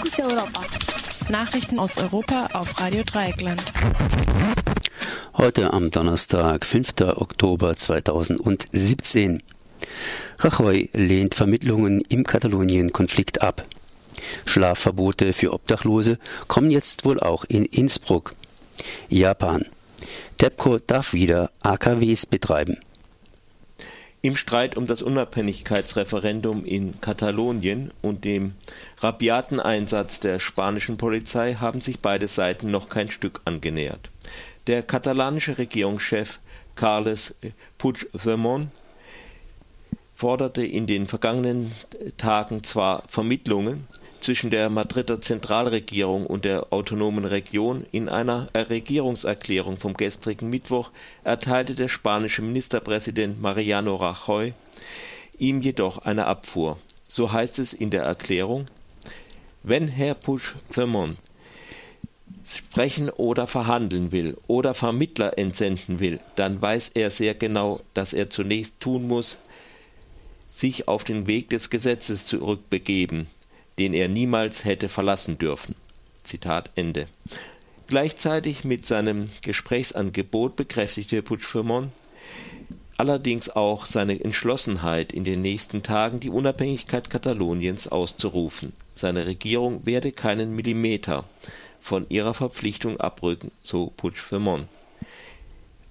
Fokus Europa. Nachrichten aus Europa auf Radio Dreieckland. Heute am Donnerstag, 5. Oktober 2017. Rajoy lehnt Vermittlungen im Katalonien-Konflikt ab. Schlafverbote für Obdachlose kommen jetzt wohl auch in Innsbruck. Japan. TEPCO darf wieder AKWs betreiben. Im Streit um das Unabhängigkeitsreferendum in Katalonien und dem rabiaten Einsatz der spanischen Polizei haben sich beide Seiten noch kein Stück angenähert. Der katalanische Regierungschef Carles Puigdemont forderte in den vergangenen Tagen zwar Vermittlungen zwischen der Madrider Zentralregierung und der autonomen Region. In einer Regierungserklärung vom gestrigen Mittwoch erteilte der spanische Ministerpräsident Mariano Rajoy ihm jedoch eine Abfuhr. So heißt es in der Erklärung, wenn Herr Puigdemont sprechen oder verhandeln will oder Vermittler entsenden will, dann weiß er sehr genau, dass er zunächst tun muss, sich auf den Weg des Gesetzes zurückbegeben, den er niemals hätte verlassen dürfen. Zitat Ende. Gleichzeitig mit seinem Gesprächsangebot bekräftigte Puigdemont allerdings auch seine Entschlossenheit, in den nächsten Tagen die Unabhängigkeit Kataloniens auszurufen. Seine Regierung werde keinen Millimeter von ihrer Verpflichtung abrücken, so Puigdemont.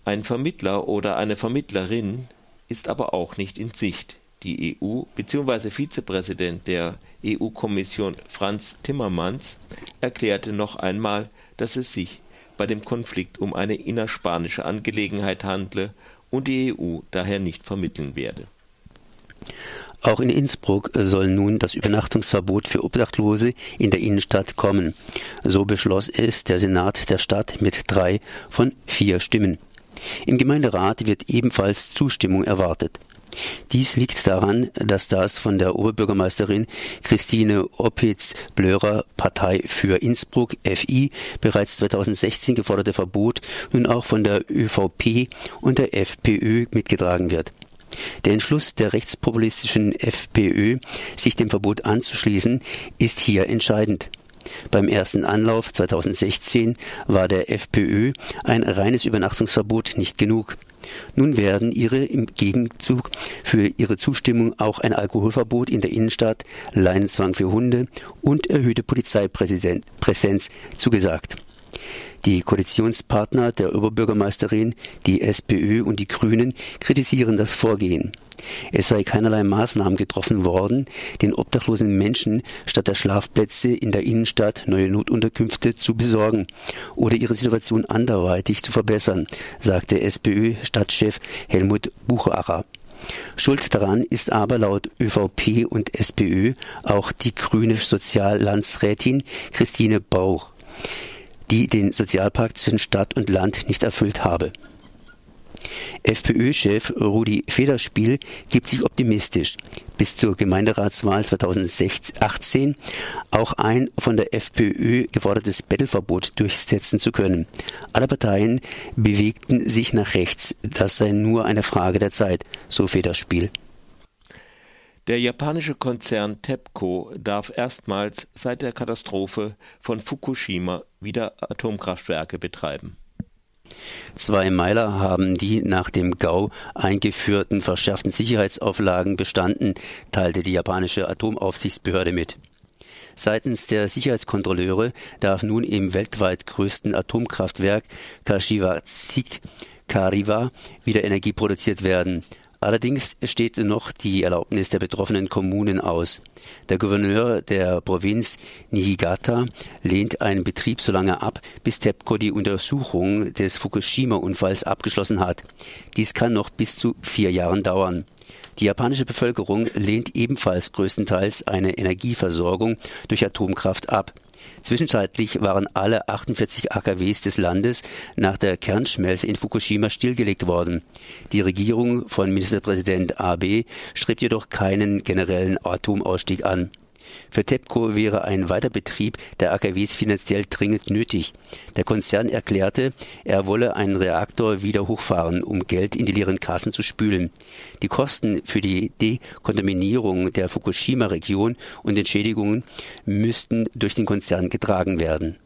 Ein Vermittler oder eine Vermittlerin ist aber auch nicht in Sicht. Die EU bzw. Vizepräsident der EU-Kommission Franz Timmermans erklärte noch einmal, dass es sich bei dem Konflikt um eine innerspanische Angelegenheit handle und die EU daher nicht vermitteln werde. Auch in Innsbruck soll nun das Übernachtungsverbot für Obdachlose in der Innenstadt kommen. So beschloss es der Senat der Stadt mit drei von vier Stimmen. Im Gemeinderat wird ebenfalls Zustimmung erwartet. Dies liegt daran, dass das von der Oberbürgermeisterin Christine Opitz-Blörer Partei für Innsbruck FI bereits 2016 geforderte Verbot nun auch von der ÖVP und der FPÖ mitgetragen wird. Der Entschluss der rechtspopulistischen FPÖ, sich dem Verbot anzuschließen, ist hier entscheidend. Beim ersten Anlauf 2016 war der FPÖ ein reines Übernachtungsverbot nicht genug. Nun werden ihre im Gegenzug für ihre Zustimmung auch ein Alkoholverbot in der Innenstadt, Leinenzwang für Hunde und erhöhte Polizeipräsenz zugesagt. Die Koalitionspartner der Oberbürgermeisterin, die SPÖ und die Grünen kritisieren das Vorgehen. Es sei keinerlei Maßnahmen getroffen worden, den obdachlosen Menschen statt der Schlafplätze in der Innenstadt neue Notunterkünfte zu besorgen oder ihre Situation anderweitig zu verbessern, sagte SPÖ-Stadtchef Helmut Buchacher. Schuld daran ist aber laut ÖVP und SPÖ auch die grüne Soziallandsrätin Christine Bauch, die den Sozialpakt zwischen Stadt und Land nicht erfüllt habe. FPÖ-Chef Rudi Federspiel gibt sich optimistisch, bis zur Gemeinderatswahl 2018 auch ein von der FPÖ gefordertes Bettelverbot durchsetzen zu können. Alle Parteien bewegten sich nach rechts. Das sei nur eine Frage der Zeit, so Federspiel. Der japanische Konzern TEPCO darf erstmals seit der Katastrophe von Fukushima wieder Atomkraftwerke betreiben. Zwei Meiler haben die nach dem GAU eingeführten verschärften Sicherheitsauflagen bestanden, teilte die japanische Atomaufsichtsbehörde mit. Seitens der Sicherheitskontrolleure darf nun im weltweit größten Atomkraftwerk Kashiwa Sik Kariwa wieder Energie produziert werden. Allerdings steht noch die Erlaubnis der betroffenen Kommunen aus. Der Gouverneur der Provinz Niigata lehnt einen Betrieb so lange ab, bis TEPCO die Untersuchung des Fukushima-Unfalls abgeschlossen hat. Dies kann noch bis zu vier Jahren dauern. Die japanische Bevölkerung lehnt ebenfalls größtenteils eine Energieversorgung durch Atomkraft ab. Zwischenzeitlich waren alle 48 AKWs des Landes nach der Kernschmelze in Fukushima stillgelegt worden. Die Regierung von Ministerpräsident Abe strebt jedoch keinen generellen Atomausstieg an. Für TEPCO wäre ein Weiterbetrieb der AKWs finanziell dringend nötig. Der Konzern erklärte, er wolle einen Reaktor wieder hochfahren, um Geld in die leeren Kassen zu spülen. Die Kosten für die Dekontaminierung der Fukushima-Region und Entschädigungen müssten durch den Konzern getragen werden.